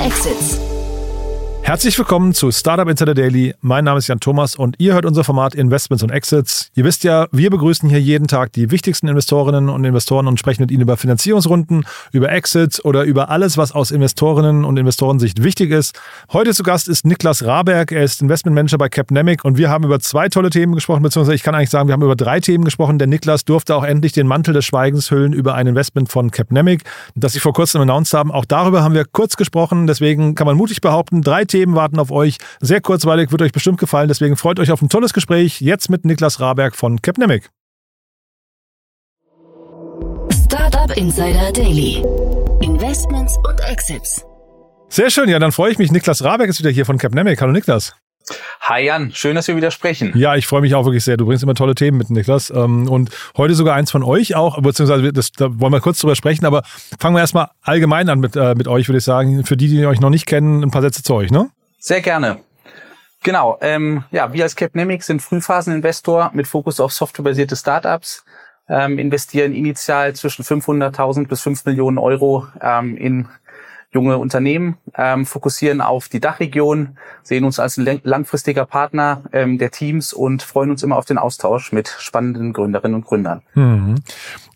Exits. Herzlich willkommen zu Startup Insider Daily. Mein Name ist Jan Thomas und ihr hört unser Format Investments und Exits. Ihr wisst ja, wir begrüßen hier jeden Tag die wichtigsten Investorinnen und Investoren und sprechen mit ihnen über Finanzierungsrunden, über Exits oder über alles, was aus Investorinnen und Investorensicht wichtig ist. Heute zu Gast ist Niklas Raberg. Er ist Investmentmanager bei Capnemic und wir haben über zwei tolle Themen gesprochen, beziehungsweise ich kann eigentlich sagen, wir haben über drei Themen gesprochen. Der Niklas durfte auch endlich den Mantel des Schweigens hüllen über ein Investment von Capnemic, das sie vor kurzem announced haben. Auch darüber haben wir kurz gesprochen. Deswegen kann man mutig behaupten, drei Themen warten auf euch. Sehr kurzweilig, wird euch bestimmt gefallen. Deswegen freut euch auf ein tolles Gespräch jetzt mit Niklas Raberg von Capnemic. Startup Insider Daily. Investments und Exits. Sehr schön, ja, dann freue ich mich. Niklas Raberg ist wieder hier von Capnemic. Hallo Niklas. Hi Jan, schön, dass wir wieder sprechen. Ja, ich freue mich auch wirklich sehr. Du bringst immer tolle Themen mit, Niklas. Ähm, und heute sogar eins von euch auch, beziehungsweise das, da wollen wir kurz drüber sprechen, aber fangen wir erstmal allgemein an mit, äh, mit euch, würde ich sagen. Für die, die euch noch nicht kennen, ein paar Sätze zu euch, ne? Sehr gerne. Genau, ähm, ja, wir als Capnemic sind Frühphaseninvestor mit Fokus auf softwarebasierte Startups, ähm, investieren initial zwischen 500.000 bis 5 Millionen Euro ähm, in junge Unternehmen, ähm, fokussieren auf die Dachregion, sehen uns als langfristiger Partner ähm, der Teams und freuen uns immer auf den Austausch mit spannenden Gründerinnen und Gründern. Mhm.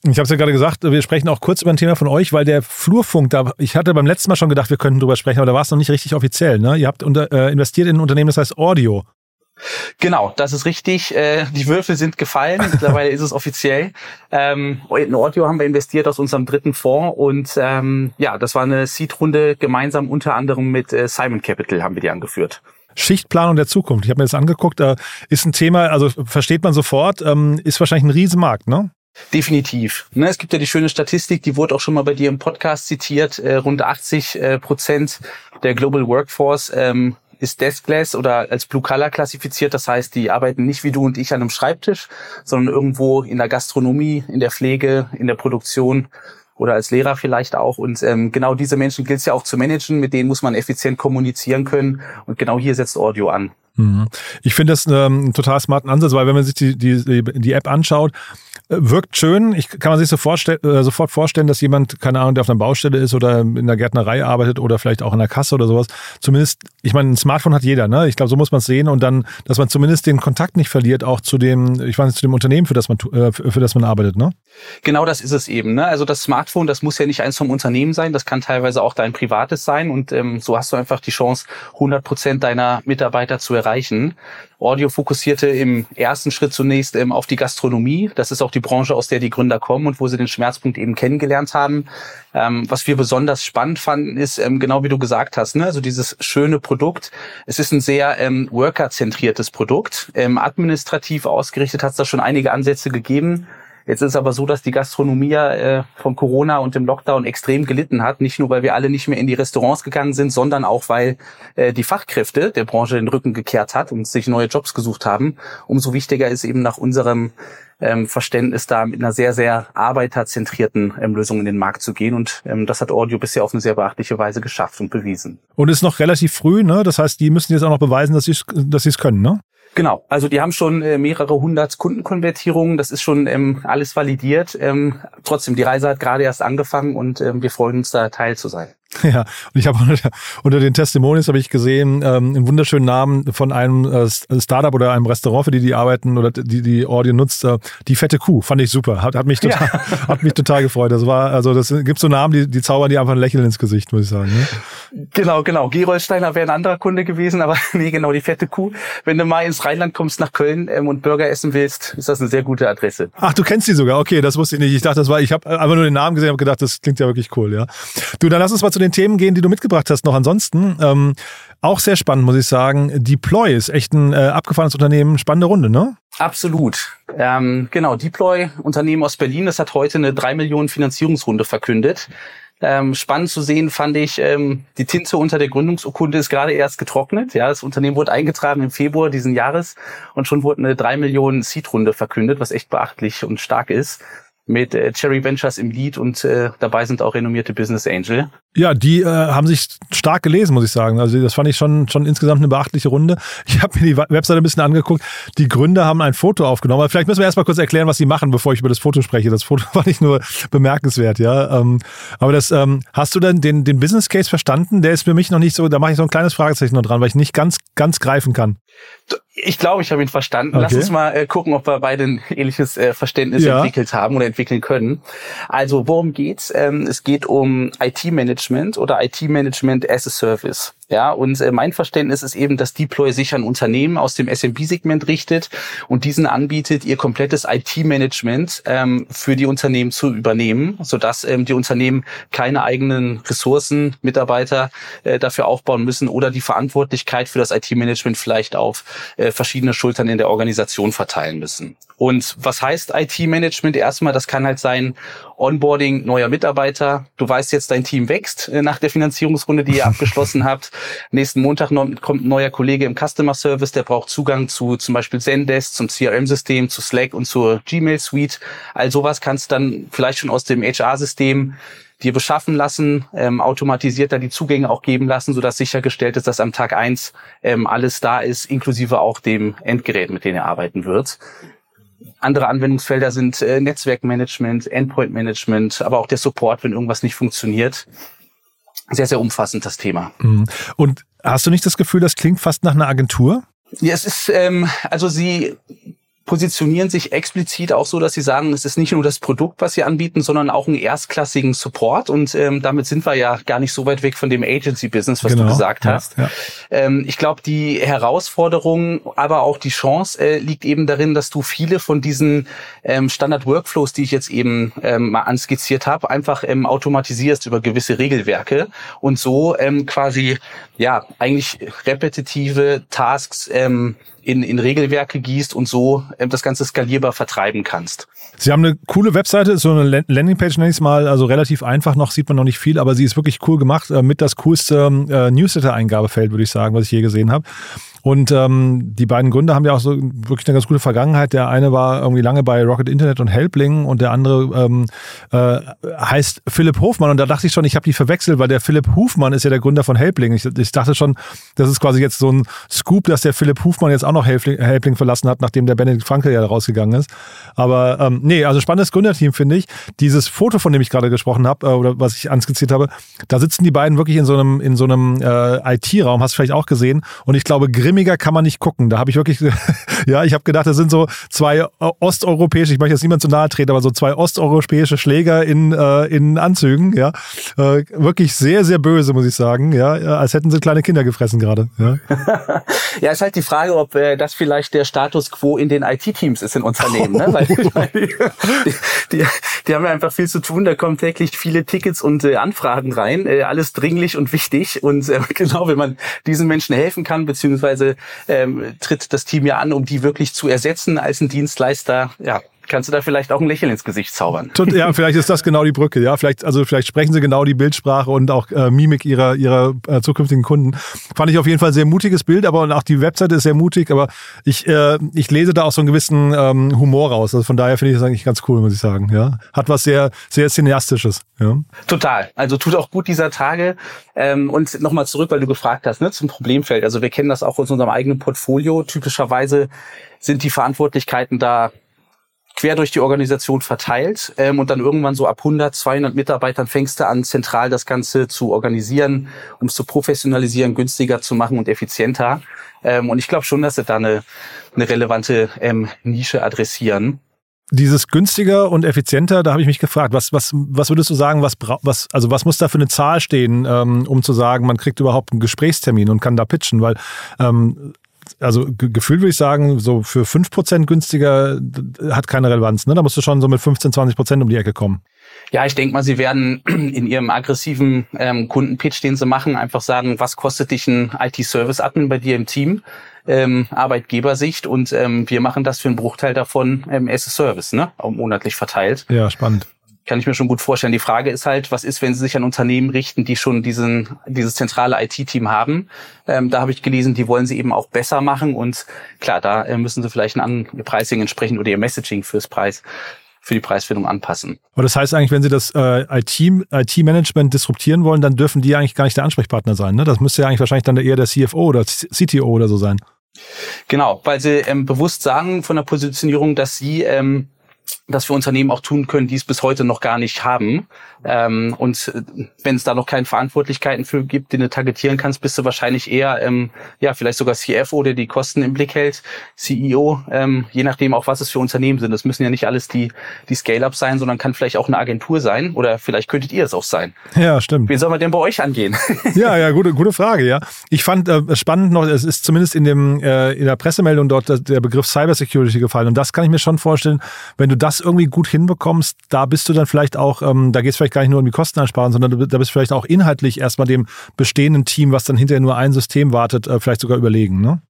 Ich habe es ja gerade gesagt, wir sprechen auch kurz über ein Thema von euch, weil der Flurfunk, da ich hatte beim letzten Mal schon gedacht, wir könnten drüber sprechen, aber da war es noch nicht richtig offiziell. Ne? Ihr habt unter, äh, investiert in ein Unternehmen, das heißt Audio. Genau, das ist richtig. Äh, die Würfel sind gefallen. Mittlerweile ist es offiziell. Ähm, in Audio haben wir investiert aus unserem dritten Fonds und ähm, ja, das war eine Seed-Runde gemeinsam unter anderem mit äh, Simon Capital haben wir die angeführt. Schichtplanung der Zukunft. Ich habe mir das angeguckt. Da ist ein Thema, also versteht man sofort, ähm, ist wahrscheinlich ein Riesenmarkt, ne? Definitiv. Ne, es gibt ja die schöne Statistik, die wurde auch schon mal bei dir im Podcast zitiert. Äh, rund 80 äh, Prozent der Global Workforce ähm, ist Deskless oder als Blue Color klassifiziert. Das heißt, die arbeiten nicht wie du und ich an einem Schreibtisch, sondern irgendwo in der Gastronomie, in der Pflege, in der Produktion oder als Lehrer vielleicht auch. Und ähm, genau diese Menschen gilt es ja auch zu managen, mit denen muss man effizient kommunizieren können. Und genau hier setzt Audio an. Mhm. Ich finde das ähm, einen total smarten Ansatz, weil wenn man sich die, die, die App anschaut, wirkt schön. Ich kann man sich so vorstell, äh, sofort vorstellen, dass jemand, keine Ahnung, der auf einer Baustelle ist oder in der Gärtnerei arbeitet oder vielleicht auch in der Kasse oder sowas. Zumindest, ich meine, ein Smartphone hat jeder, ne? Ich glaube, so muss man es sehen und dann, dass man zumindest den Kontakt nicht verliert, auch zu dem, ich weiß nicht, zu dem Unternehmen, für das man, äh, für das man arbeitet, ne? Genau das ist es eben. Ne? Also das Smartphone, das muss ja nicht eins vom Unternehmen sein, das kann teilweise auch dein privates sein und ähm, so hast du einfach die Chance, 100 Prozent deiner Mitarbeiter zu erreichen. Audio fokussierte im ersten Schritt zunächst ähm, auf die Gastronomie. Das ist auch die Branche, aus der die Gründer kommen und wo sie den Schmerzpunkt eben kennengelernt haben. Ähm, was wir besonders spannend fanden, ist ähm, genau wie du gesagt hast, ne? also dieses schöne Produkt. Es ist ein sehr ähm, worker-zentriertes Produkt. Ähm, administrativ ausgerichtet hat es da schon einige Ansätze gegeben. Jetzt ist aber so, dass die Gastronomie äh, von Corona und dem Lockdown extrem gelitten hat. Nicht nur, weil wir alle nicht mehr in die Restaurants gegangen sind, sondern auch, weil äh, die Fachkräfte der Branche den Rücken gekehrt hat und sich neue Jobs gesucht haben. Umso wichtiger ist eben nach unserem ähm, Verständnis da mit einer sehr, sehr arbeiterzentrierten ähm, Lösung in den Markt zu gehen. Und ähm, das hat Audio bisher auf eine sehr beachtliche Weise geschafft und bewiesen. Und ist noch relativ früh, ne? Das heißt, die müssen jetzt auch noch beweisen, dass sie dass es können, ne? Genau, also die haben schon äh, mehrere hundert Kundenkonvertierungen, das ist schon ähm, alles validiert. Ähm, trotzdem, die Reise hat gerade erst angefangen und ähm, wir freuen uns da Teil zu sein. Ja, und ich habe unter, unter den Testimonials habe ich gesehen ähm, einen wunderschönen Namen von einem äh, Startup oder einem Restaurant, für die die arbeiten oder die die Audio nutzt. Äh, die fette Kuh fand ich super, hat, hat mich total ja. hat mich total gefreut. Das war also das gibt so Namen, die die zaubern die einfach ein Lächeln ins Gesicht, muss ich sagen. Ne? Genau, genau. Gerolsteiner wäre ein anderer Kunde gewesen, aber nee, genau die fette Kuh. Wenn du mal ins Rheinland kommst nach Köln ähm, und Burger essen willst, ist das eine sehr gute Adresse. Ach, du kennst die sogar? Okay, das wusste ich nicht. Ich dachte, das war ich habe einfach nur den Namen gesehen, habe gedacht, das klingt ja wirklich cool, ja. Du, dann lass uns mal zu den Themen gehen, die du mitgebracht hast, noch ansonsten. Ähm, auch sehr spannend, muss ich sagen. Deploy ist echt ein äh, abgefahrenes Unternehmen. Spannende Runde, ne? Absolut. Ähm, genau, Deploy, Unternehmen aus Berlin, das hat heute eine 3 Millionen Finanzierungsrunde verkündet. Ähm, spannend zu sehen fand ich, ähm, die Tinte unter der Gründungsurkunde ist gerade erst getrocknet. Ja, das Unternehmen wurde eingetragen im Februar diesen Jahres und schon wurde eine 3 Millionen Seed-Runde verkündet, was echt beachtlich und stark ist. Mit äh, Cherry Ventures im Lead und äh, dabei sind auch renommierte Business Angel. Ja, die äh, haben sich stark gelesen, muss ich sagen. Also das fand ich schon, schon insgesamt eine beachtliche Runde. Ich habe mir die Webseite ein bisschen angeguckt. Die Gründer haben ein Foto aufgenommen. Aber vielleicht müssen wir erstmal kurz erklären, was sie machen, bevor ich über das Foto spreche. Das Foto war nicht nur bemerkenswert, ja. Ähm, aber das, ähm, hast du denn den, den Business Case verstanden? Der ist für mich noch nicht so, da mache ich so ein kleines Fragezeichen noch dran, weil ich nicht ganz, ganz greifen kann. Ich glaube, ich habe ihn verstanden. Okay. Lass uns mal äh, gucken, ob wir beide ein ähnliches äh, Verständnis ja. entwickelt haben oder entwickeln können. Also, worum geht's? Ähm, es geht um IT-Management oder IT-Management as a Service. Ja, und äh, mein Verständnis ist eben, dass Deploy sich an Unternehmen aus dem SMB-Segment richtet und diesen anbietet, ihr komplettes IT-Management ähm, für die Unternehmen zu übernehmen, sodass ähm, die Unternehmen keine eigenen Ressourcen, Mitarbeiter äh, dafür aufbauen müssen oder die Verantwortlichkeit für das IT-Management vielleicht auf äh, verschiedene Schultern in der Organisation verteilen müssen. Und was heißt IT-Management? Erstmal, das kann halt sein Onboarding neuer Mitarbeiter. Du weißt jetzt, dein Team wächst äh, nach der Finanzierungsrunde, die ihr abgeschlossen habt. Nächsten Montag kommt ein neuer Kollege im Customer Service, der braucht Zugang zu zum Beispiel Zendesk, zum CRM-System, zu Slack und zur Gmail-Suite. All sowas kannst du dann vielleicht schon aus dem HR-System dir beschaffen lassen, ähm, automatisiert da die Zugänge auch geben lassen, sodass sichergestellt ist, dass am Tag eins ähm, alles da ist, inklusive auch dem Endgerät, mit dem er arbeiten wird. Andere Anwendungsfelder sind äh, Netzwerkmanagement, Endpoint-Management, aber auch der Support, wenn irgendwas nicht funktioniert. Sehr, sehr umfassend das Thema. Mhm. Und hast du nicht das Gefühl, das klingt fast nach einer Agentur? Ja, es ist, ähm, also sie positionieren sich explizit auch so, dass sie sagen, es ist nicht nur das Produkt, was sie anbieten, sondern auch einen erstklassigen Support. Und ähm, damit sind wir ja gar nicht so weit weg von dem Agency-Business, was genau, du gesagt hast. Ja, ja. Ähm, ich glaube, die Herausforderung, aber auch die Chance äh, liegt eben darin, dass du viele von diesen ähm, Standard-Workflows, die ich jetzt eben ähm, mal anskizziert habe, einfach ähm, automatisierst über gewisse Regelwerke und so ähm, quasi ja eigentlich repetitive Tasks ähm, in, in Regelwerke gießt und so äh, das Ganze skalierbar vertreiben kannst. Sie haben eine coole Webseite, so eine Landingpage nenne ich es mal, also relativ einfach noch, sieht man noch nicht viel, aber sie ist wirklich cool gemacht, äh, mit das coolste äh, Newsletter-Eingabefeld, würde ich sagen, was ich je gesehen habe. Und ähm, die beiden Gründer haben ja auch so wirklich eine ganz gute Vergangenheit. Der eine war irgendwie lange bei Rocket Internet und Helpling und der andere ähm, äh, heißt Philipp Hofmann. Und da dachte ich schon, ich habe die verwechselt, weil der Philipp Hufmann ist ja der Gründer von Helpling. Ich, ich dachte schon, das ist quasi jetzt so ein Scoop, dass der Philipp Hufmann jetzt auch noch Helpling, verlassen hat, nachdem der Benedikt Franke ja rausgegangen ist. Aber ähm, nee, also spannendes Gründerteam, finde ich. Dieses Foto, von dem ich gerade gesprochen habe, äh, oder was ich anskizziert habe, da sitzen die beiden wirklich in so einem, in so einem äh, IT-Raum, hast du vielleicht auch gesehen. Und ich glaube, Grimm grimmiger kann man nicht gucken. Da habe ich wirklich, ja, ich habe gedacht, das sind so zwei osteuropäische, ich möchte jetzt niemand zu nahe treten, aber so zwei osteuropäische Schläger in, äh, in Anzügen, ja. Äh, wirklich sehr, sehr böse, muss ich sagen, ja, als hätten sie kleine Kinder gefressen gerade. Ja. ja, ist halt die Frage, ob äh, das vielleicht der Status quo in den IT-Teams ist in Unternehmen, ne? Weil, weil die, die, die, haben ja einfach viel zu tun, da kommen täglich viele Tickets und äh, Anfragen rein, äh, alles dringlich und wichtig und äh, genau, wenn man diesen Menschen helfen kann, beziehungsweise ähm, tritt das Team ja an, um die wirklich zu ersetzen als ein Dienstleister. Ja, kannst du da vielleicht auch ein Lächeln ins Gesicht zaubern. Ja, vielleicht ist das genau die Brücke. Ja, vielleicht, also vielleicht sprechen sie genau die Bildsprache und auch äh, Mimik ihrer, ihrer äh, zukünftigen Kunden. Fand ich auf jeden Fall sehr mutiges Bild, aber auch die Webseite ist sehr mutig, aber ich, äh, ich lese da auch so einen gewissen ähm, Humor raus. Also von daher finde ich das eigentlich ganz cool, muss ich sagen. Ja, hat was sehr, sehr cineastisches. Ja. Total. Also tut auch gut dieser Tage. Ähm, und nochmal zurück, weil du gefragt hast, ne, zum Problemfeld. Also wir kennen das auch aus unserem eigenen Portfolio. Typischerweise sind die Verantwortlichkeiten da quer durch die Organisation verteilt ähm, und dann irgendwann so ab 100, 200 Mitarbeitern fängst du an, zentral das Ganze zu organisieren, um es zu professionalisieren, günstiger zu machen und effizienter. Ähm, und ich glaube schon, dass sie da eine, eine relevante ähm, Nische adressieren. Dieses günstiger und effizienter, da habe ich mich gefragt, was, was, was würdest du sagen, was, was, also was muss da für eine Zahl stehen, ähm, um zu sagen, man kriegt überhaupt einen Gesprächstermin und kann da pitchen? Weil ähm, also gefühlt würde ich sagen, so für 5% günstiger hat keine Relevanz. Ne? Da musst du schon so mit 15, 20% um die Ecke kommen. Ja, ich denke mal, Sie werden in Ihrem aggressiven ähm, Kundenpitch, den Sie machen, einfach sagen, was kostet dich ein IT-Service-Admin bei dir im Team? Ähm, Arbeitgebersicht und ähm, wir machen das für einen Bruchteil davon ähm, as a Service, ne? Auch monatlich verteilt. Ja, spannend kann ich mir schon gut vorstellen. Die Frage ist halt, was ist, wenn Sie sich an Unternehmen richten, die schon diesen, dieses zentrale IT-Team haben? Ähm, da habe ich gelesen, die wollen Sie eben auch besser machen und klar, da äh, müssen Sie vielleicht ein Pricing entsprechend oder Ihr Messaging fürs Preis für die Preisfindung anpassen. Aber das heißt eigentlich, wenn Sie das äh, IT-Management IT disruptieren wollen, dann dürfen die eigentlich gar nicht der Ansprechpartner sein. Ne? Das müsste ja eigentlich wahrscheinlich dann eher der CFO oder CTO oder so sein. Genau, weil sie ähm, bewusst sagen von der Positionierung, dass sie ähm, dass wir Unternehmen auch tun können, die es bis heute noch gar nicht haben. Ähm, und äh, wenn es da noch keine Verantwortlichkeiten für gibt, die du targetieren kannst, bist du wahrscheinlich eher, ähm, ja, vielleicht sogar CFO, der die Kosten im Blick hält, CEO, ähm, je nachdem auch, was es für Unternehmen sind. Das müssen ja nicht alles die, die Scale-Ups sein, sondern kann vielleicht auch eine Agentur sein oder vielleicht könntet ihr es auch sein. Ja, stimmt. Wen soll man denn bei euch angehen? ja, ja, gute, gute Frage, ja. Ich fand äh, spannend noch, es ist zumindest in dem, äh, in der Pressemeldung dort der Begriff Cybersecurity gefallen. Und das kann ich mir schon vorstellen, wenn du das irgendwie gut hinbekommst, da bist du dann vielleicht auch, ähm, da geht es vielleicht gar nicht nur um die Kosteneinsparung, sondern du, da bist du vielleicht auch inhaltlich erstmal dem bestehenden Team, was dann hinterher nur ein System wartet, äh, vielleicht sogar überlegen, ne?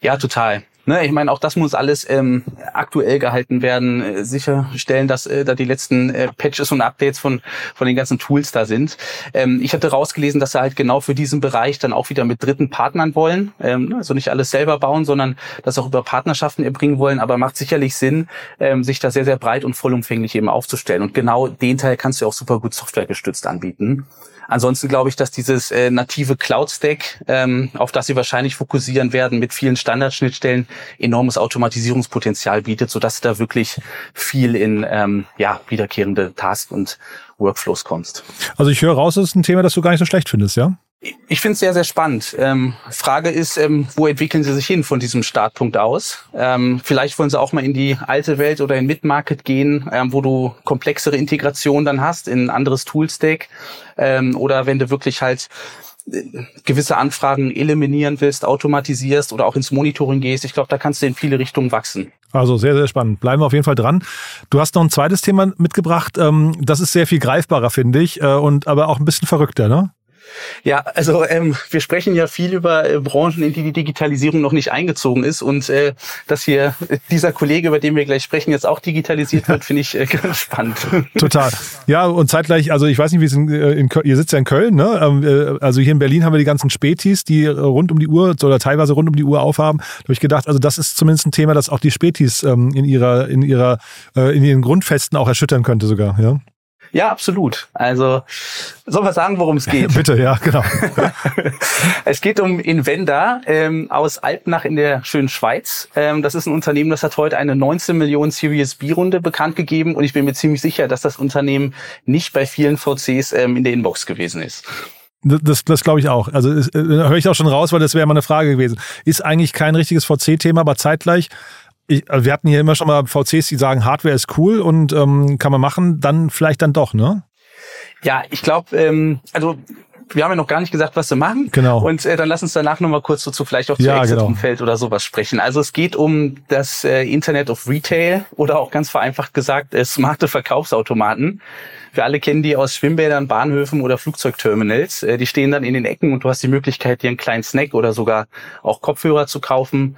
Ja, total. Ne, ich meine, auch das muss alles ähm, aktuell gehalten werden, äh, sicherstellen, dass äh, da die letzten äh, Patches und Updates von von den ganzen Tools da sind. Ähm, ich hatte rausgelesen, dass sie halt genau für diesen Bereich dann auch wieder mit dritten Partnern wollen, ähm, ne, also nicht alles selber bauen, sondern das auch über Partnerschaften erbringen wollen. Aber macht sicherlich Sinn, ähm, sich da sehr sehr breit und vollumfänglich eben aufzustellen. Und genau den Teil kannst du auch super gut softwaregestützt anbieten. Ansonsten glaube ich, dass dieses äh, native Cloud-Stack, ähm, auf das sie wahrscheinlich fokussieren werden, mit vielen Standardschnittstellen enormes Automatisierungspotenzial bietet, sodass du da wirklich viel in ähm, ja, wiederkehrende Tasks und Workflows kommst. Also ich höre raus, das ist ein Thema, das du gar nicht so schlecht findest, ja? Ich finde es sehr, sehr spannend. Ähm, Frage ist, ähm, wo entwickeln Sie sich hin von diesem Startpunkt aus? Ähm, vielleicht wollen Sie auch mal in die alte Welt oder in Mid-Market gehen, ähm, wo du komplexere Integration dann hast in ein anderes Toolstack. Ähm, oder wenn du wirklich halt äh, gewisse Anfragen eliminieren willst, automatisierst oder auch ins Monitoring gehst. Ich glaube, da kannst du in viele Richtungen wachsen. Also sehr, sehr spannend. Bleiben wir auf jeden Fall dran. Du hast noch ein zweites Thema mitgebracht. Ähm, das ist sehr viel greifbarer, finde ich, äh, und aber auch ein bisschen verrückter, ne? Ja, also ähm, wir sprechen ja viel über äh, Branchen, in die die Digitalisierung noch nicht eingezogen ist und äh, dass hier dieser Kollege, über den wir gleich sprechen, jetzt auch digitalisiert wird, finde ich äh, ganz spannend. Total. Ja, und zeitgleich, also ich weiß nicht, wie es in, äh, in Köln, ihr sitzt ja in Köln, ne? Ähm, äh, also hier in Berlin haben wir die ganzen Spätis, die rund um die Uhr oder teilweise rund um die Uhr aufhaben. Da habe ich gedacht, also das ist zumindest ein Thema, das auch die Spätis ähm, in ihrer, in ihrer, äh, in ihren Grundfesten auch erschüttern könnte sogar, ja. Ja, absolut. Also, soll man sagen, worum es geht? Bitte, ja, genau. es geht um Invenda ähm, aus Alpnach in der schönen Schweiz. Ähm, das ist ein Unternehmen, das hat heute eine 19 Millionen Series B-Runde bekannt gegeben und ich bin mir ziemlich sicher, dass das Unternehmen nicht bei vielen VCs ähm, in der Inbox gewesen ist. Das, das glaube ich auch. Also äh, höre ich auch schon raus, weil das wäre mal eine Frage gewesen. Ist eigentlich kein richtiges VC-Thema, aber zeitgleich ich, also wir hatten hier immer schon mal VCs, die sagen, Hardware ist cool und ähm, kann man machen, dann vielleicht dann doch, ne? Ja, ich glaube, ähm, also wir haben ja noch gar nicht gesagt, was wir machen. Genau. Und äh, dann lass uns danach nochmal kurz dazu vielleicht auch zu ja, Exit-Umfeld genau. oder sowas sprechen. Also es geht um das äh, Internet of Retail oder auch ganz vereinfacht gesagt äh, smarte Verkaufsautomaten. Wir alle kennen die aus Schwimmbädern, Bahnhöfen oder Flugzeugterminals. Äh, die stehen dann in den Ecken und du hast die Möglichkeit, dir einen kleinen Snack oder sogar auch Kopfhörer zu kaufen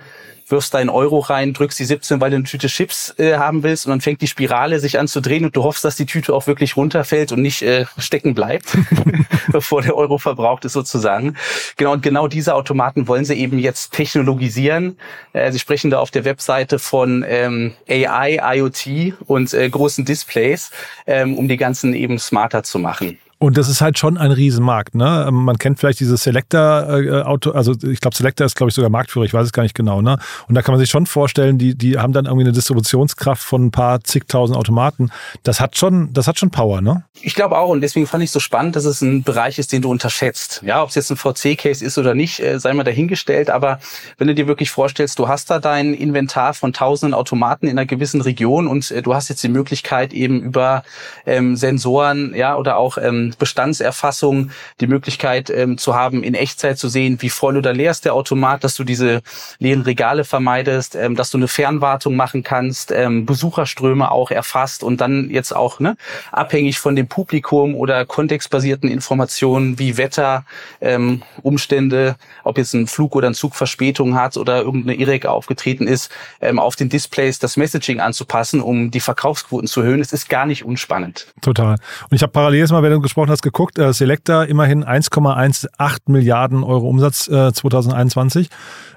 wirfst deinen Euro rein, drückst die 17, weil du eine Tüte Chips äh, haben willst und dann fängt die Spirale sich an zu drehen und du hoffst, dass die Tüte auch wirklich runterfällt und nicht äh, stecken bleibt, bevor der Euro verbraucht ist sozusagen. Genau, und genau diese Automaten wollen sie eben jetzt technologisieren. Äh, sie sprechen da auf der Webseite von ähm, AI, IoT und äh, großen Displays, ähm, um die ganzen eben smarter zu machen. Und das ist halt schon ein Riesenmarkt. Ne? Ähm, man kennt vielleicht dieses Selector-Auto, äh, also ich glaube, Selector ist, glaube ich, sogar Marktführer, ich weiß es gar nicht genau. Ne? Und da kann man sich schon vorstellen, die, die haben dann irgendwie eine Distributionskraft von ein paar zigtausend Automaten. Das hat schon, das hat schon Power, ne? Ich glaube auch, und deswegen fand ich es so spannend, dass es ein Bereich ist, den du unterschätzt. Ja, ob es jetzt ein VC-Case ist oder nicht, äh, sei mal dahingestellt. Aber wenn du dir wirklich vorstellst, du hast da dein Inventar von tausenden Automaten in einer gewissen Region und äh, du hast jetzt die Möglichkeit eben über ähm, Sensoren, ja, oder auch ähm, Bestandserfassung, die Möglichkeit ähm, zu haben, in Echtzeit zu sehen, wie voll oder leer ist der Automat, dass du diese leeren Regale vermeidest, ähm, dass du eine Fernwartung machen kannst, ähm, Besucherströme auch erfasst und dann jetzt auch ne, abhängig von dem Publikum oder kontextbasierten Informationen wie Wetter, ähm, Umstände, ob jetzt ein Flug oder ein Zug Verspätung hat oder irgendeine IREC aufgetreten ist, ähm, auf den Displays das Messaging anzupassen, um die Verkaufsquoten zu erhöhen. Es ist gar nicht unspannend. Total. Und ich habe parallel jetzt mal, während du gesprochen angesprochen hast, geguckt. Äh, Selecta immerhin 1,18 Milliarden Euro Umsatz äh, 2021,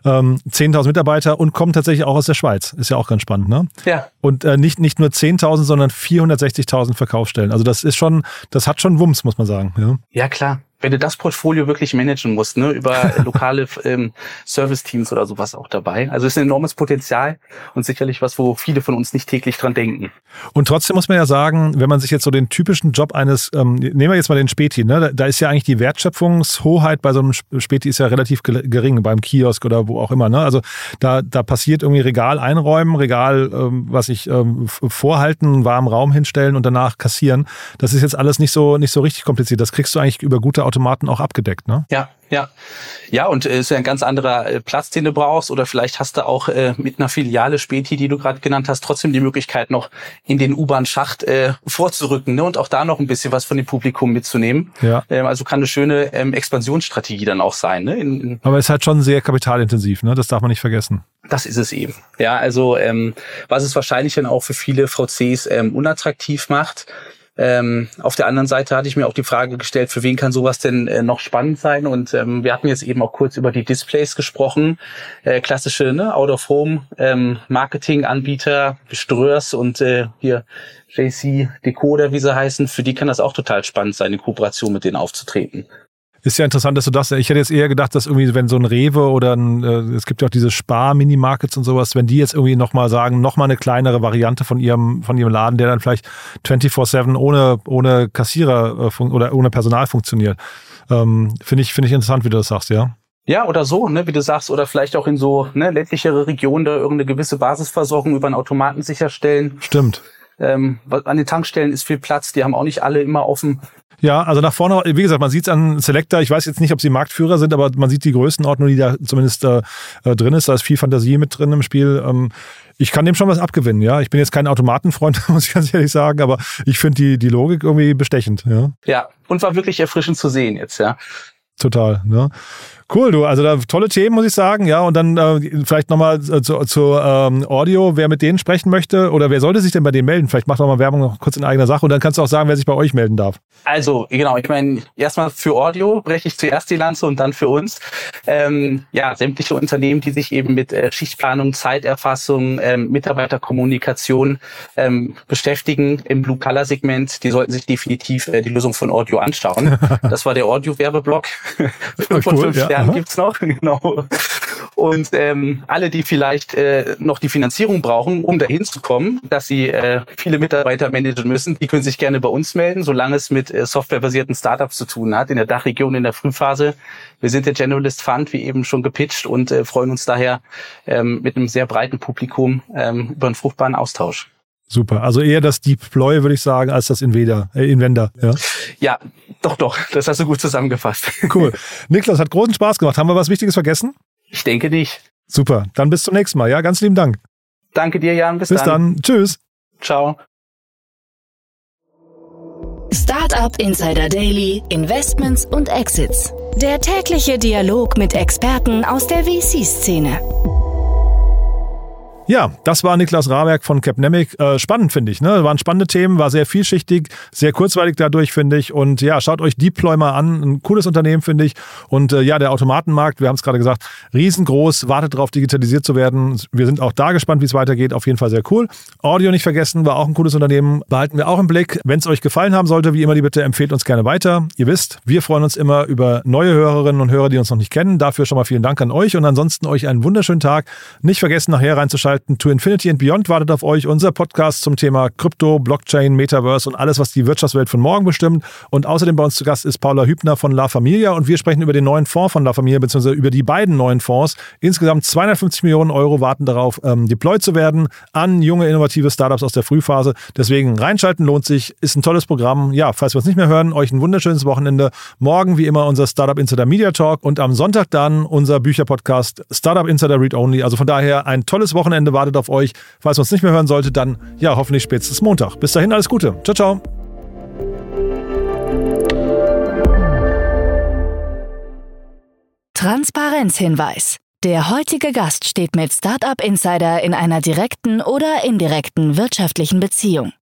ähm, 10.000 Mitarbeiter und kommen tatsächlich auch aus der Schweiz. Ist ja auch ganz spannend, ne? Ja. Und äh, nicht, nicht nur 10.000, sondern 460.000 Verkaufsstellen. Also das ist schon, das hat schon Wumms, muss man sagen. Ja, ja klar wenn du das Portfolio wirklich managen musst, ne, über lokale ähm, Service-Teams oder sowas auch dabei. Also ist ein enormes Potenzial und sicherlich was, wo viele von uns nicht täglich dran denken. Und trotzdem muss man ja sagen, wenn man sich jetzt so den typischen Job eines, ähm, nehmen wir jetzt mal den Späti, ne, da, da ist ja eigentlich die Wertschöpfungshoheit bei so einem Späti ist ja relativ gering, beim Kiosk oder wo auch immer. Ne? Also da, da passiert irgendwie Regal einräumen, Regal, ähm, was ich ähm, vorhalten, warmen Raum hinstellen und danach kassieren. Das ist jetzt alles nicht so, nicht so richtig kompliziert. Das kriegst du eigentlich über gute Automaten auch abgedeckt, ne? Ja, ja. Ja, und äh, ist ja ein ganz anderer äh, Platz, den du brauchst. Oder vielleicht hast du auch äh, mit einer Filiale Späti, die du gerade genannt hast, trotzdem die Möglichkeit, noch in den U-Bahn-Schacht äh, vorzurücken ne? und auch da noch ein bisschen was von dem Publikum mitzunehmen. Ja. Ähm, also kann eine schöne ähm, Expansionsstrategie dann auch sein. Ne? In, in Aber es ist halt schon sehr kapitalintensiv, ne? Das darf man nicht vergessen. Das ist es eben. Ja, also ähm, was es wahrscheinlich dann auch für viele VCs ähm, unattraktiv macht, ähm, auf der anderen Seite hatte ich mir auch die Frage gestellt, für wen kann sowas denn äh, noch spannend sein? Und ähm, wir hatten jetzt eben auch kurz über die Displays gesprochen. Äh, klassische ne, Out-of-Home-Marketing-Anbieter, ähm, Ströers und äh, hier JC Decoder, wie sie heißen, für die kann das auch total spannend sein, in Kooperation mit denen aufzutreten. Ist ja interessant, dass du das. Ich hätte jetzt eher gedacht, dass irgendwie, wenn so ein Rewe oder ein, äh, es gibt ja auch diese Spar-Minimarkets und sowas, wenn die jetzt irgendwie nochmal sagen, nochmal eine kleinere Variante von ihrem, von ihrem Laden, der dann vielleicht 24-7 ohne, ohne Kassierer äh, oder ohne Personal funktioniert. Ähm, Finde ich, finde ich interessant, wie du das sagst, ja. Ja, oder so, ne, wie du sagst, oder vielleicht auch in so ne, ländlichere Regionen da irgendeine gewisse Basisversorgung über einen Automaten sicherstellen. Stimmt. Ähm, an den Tankstellen ist viel Platz, die haben auch nicht alle immer offen. Ja, also nach vorne, wie gesagt, man sieht es an Selector, ich weiß jetzt nicht, ob sie Marktführer sind, aber man sieht die Größenordnung, die da zumindest äh, äh, drin ist. Da ist viel Fantasie mit drin im Spiel. Ähm, ich kann dem schon was abgewinnen, ja. Ich bin jetzt kein Automatenfreund, muss ich ganz ehrlich sagen, aber ich finde die, die Logik irgendwie bestechend, ja. Ja, und war wirklich erfrischend zu sehen jetzt, ja. Total, ne? Cool, du. Also da tolle Themen, muss ich sagen. Ja, und dann äh, vielleicht nochmal äh, zu, zu ähm, Audio, wer mit denen sprechen möchte oder wer sollte sich denn bei denen melden? Vielleicht macht doch mal Werbung noch kurz in eigener Sache und dann kannst du auch sagen, wer sich bei euch melden darf. Also, genau, ich meine, erstmal für Audio breche ich zuerst die Lanze und dann für uns. Ähm, ja, sämtliche Unternehmen, die sich eben mit äh, Schichtplanung, Zeiterfassung, ähm, Mitarbeiterkommunikation ähm, beschäftigen im Blue-Color-Segment, die sollten sich definitiv äh, die Lösung von Audio anschauen. Das war der Audio-Werbeblock. cool, ja. Stern gibt's noch, genau. Und ähm, alle, die vielleicht äh, noch die Finanzierung brauchen, um dahin zu kommen, dass sie äh, viele Mitarbeiter managen müssen, die können sich gerne bei uns melden, solange es mit äh, softwarebasierten Startups zu tun hat, in der Dachregion, in der Frühphase. Wir sind der Generalist Fund, wie eben schon gepitcht, und äh, freuen uns daher ähm, mit einem sehr breiten Publikum ähm, über einen fruchtbaren Austausch. Super. Also eher das Deploy, würde ich sagen, als das Invader, äh, Invender. Ja? ja, doch, doch. Das hast du gut zusammengefasst. Cool. Niklas, hat großen Spaß gemacht. Haben wir was Wichtiges vergessen? Ich denke nicht. Super. Dann bis zum nächsten Mal. Ja, ganz lieben Dank. Danke dir, Jan. Bis, bis dann. dann. Tschüss. Ciao. Startup Insider Daily, Investments und Exits. Der tägliche Dialog mit Experten aus der VC-Szene. Ja, das war Niklas Raberg von Capnemic. Äh, spannend, finde ich. Ne? Waren spannende Themen, war sehr vielschichtig, sehr kurzweilig dadurch, finde ich. Und ja, schaut euch Deploy mal an. Ein cooles Unternehmen, finde ich. Und äh, ja, der Automatenmarkt, wir haben es gerade gesagt, riesengroß, wartet darauf, digitalisiert zu werden. Wir sind auch da gespannt, wie es weitergeht. Auf jeden Fall sehr cool. Audio nicht vergessen, war auch ein cooles Unternehmen. Behalten wir auch im Blick. Wenn es euch gefallen haben sollte, wie immer die Bitte, empfehlt uns gerne weiter. Ihr wisst, wir freuen uns immer über neue Hörerinnen und Hörer, die uns noch nicht kennen. Dafür schon mal vielen Dank an euch und ansonsten euch einen wunderschönen Tag. Nicht vergessen, nachher reinzuschalten einschalten. To Infinity and Beyond wartet auf euch, unser Podcast zum Thema Krypto, Blockchain, Metaverse und alles, was die Wirtschaftswelt von morgen bestimmt. Und außerdem bei uns zu Gast ist Paula Hübner von La Familia und wir sprechen über den neuen Fonds von La Familia, beziehungsweise über die beiden neuen Fonds. Insgesamt 250 Millionen Euro warten darauf, ähm, deployed zu werden an junge, innovative Startups aus der Frühphase. Deswegen reinschalten lohnt sich, ist ein tolles Programm. Ja, falls wir uns nicht mehr hören, euch ein wunderschönes Wochenende. Morgen wie immer unser Startup Insider Media Talk und am Sonntag dann unser Bücherpodcast Startup Insider Read Only. Also von daher ein tolles Wochenende wartet auf euch. Falls man es nicht mehr hören sollte, dann ja, hoffentlich spätestens Montag. Bis dahin alles Gute. Ciao, ciao. Transparenzhinweis. Der heutige Gast steht mit Startup Insider in einer direkten oder indirekten wirtschaftlichen Beziehung.